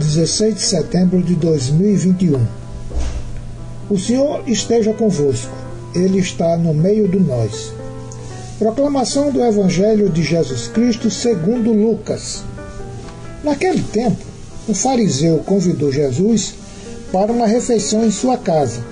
16 de setembro de 2021. O Senhor esteja convosco, Ele está no meio de nós. Proclamação do Evangelho de Jesus Cristo segundo Lucas. Naquele tempo, um fariseu convidou Jesus para uma refeição em sua casa.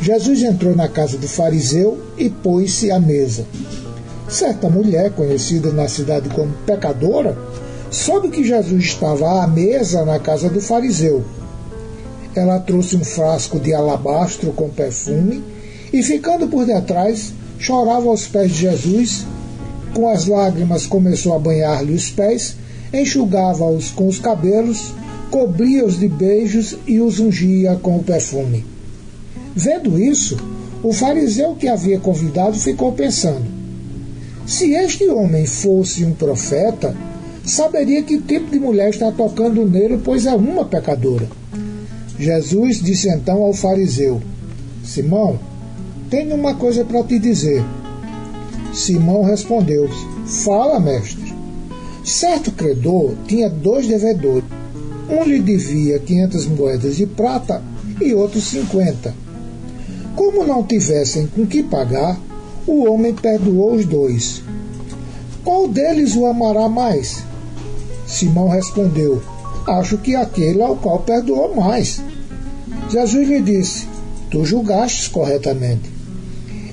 Jesus entrou na casa do fariseu e pôs-se à mesa. Certa mulher, conhecida na cidade como pecadora, soube que Jesus estava à mesa na casa do fariseu. Ela trouxe um frasco de alabastro com perfume e, ficando por detrás, chorava aos pés de Jesus. Com as lágrimas, começou a banhar-lhe os pés, enxugava-os com os cabelos, cobria-os de beijos e os ungia com o perfume. Vendo isso, o fariseu que havia convidado ficou pensando: se este homem fosse um profeta, saberia que tipo de mulher está tocando nele, pois é uma pecadora. Jesus disse então ao fariseu: Simão, tenho uma coisa para te dizer. Simão respondeu: Fala, mestre. Certo credor tinha dois devedores. Um lhe devia quinhentas moedas de prata e outro cinquenta. Como não tivessem com que pagar, o homem perdoou os dois. Qual deles o amará mais? Simão respondeu: Acho que aquele ao qual perdoou mais. Jesus lhe disse: Tu julgastes corretamente.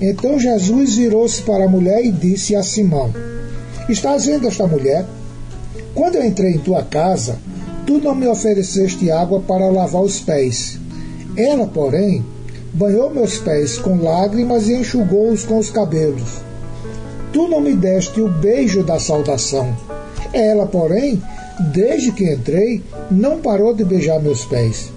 Então Jesus virou-se para a mulher e disse a Simão: Estás vendo esta mulher? Quando eu entrei em tua casa, tu não me ofereceste água para lavar os pés. Ela, porém, banhou meus pés com lágrimas e enxugou-os com os cabelos. Tu não me deste o beijo da saudação. Ela, porém, desde que entrei, não parou de beijar meus pés.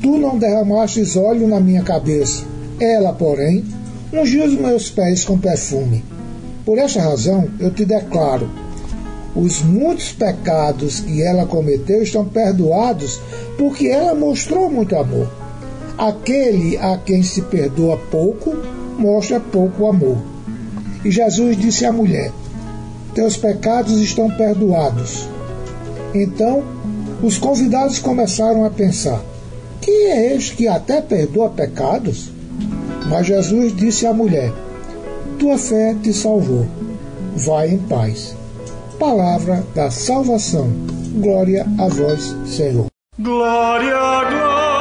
Tu não derramastes óleo na minha cabeça. Ela, porém, ungiu os meus pés com perfume. Por esta razão, eu te declaro: os muitos pecados que ela cometeu estão perdoados, porque ela mostrou muito amor. Aquele a quem se perdoa pouco, mostra pouco amor. E Jesus disse à mulher: Teus pecados estão perdoados. Então, os convidados começaram a pensar: Quem é este que até perdoa pecados? Mas Jesus disse à mulher: Tua fé te salvou. Vai em paz. Palavra da salvação. Glória a vós, Senhor. Glória, glória.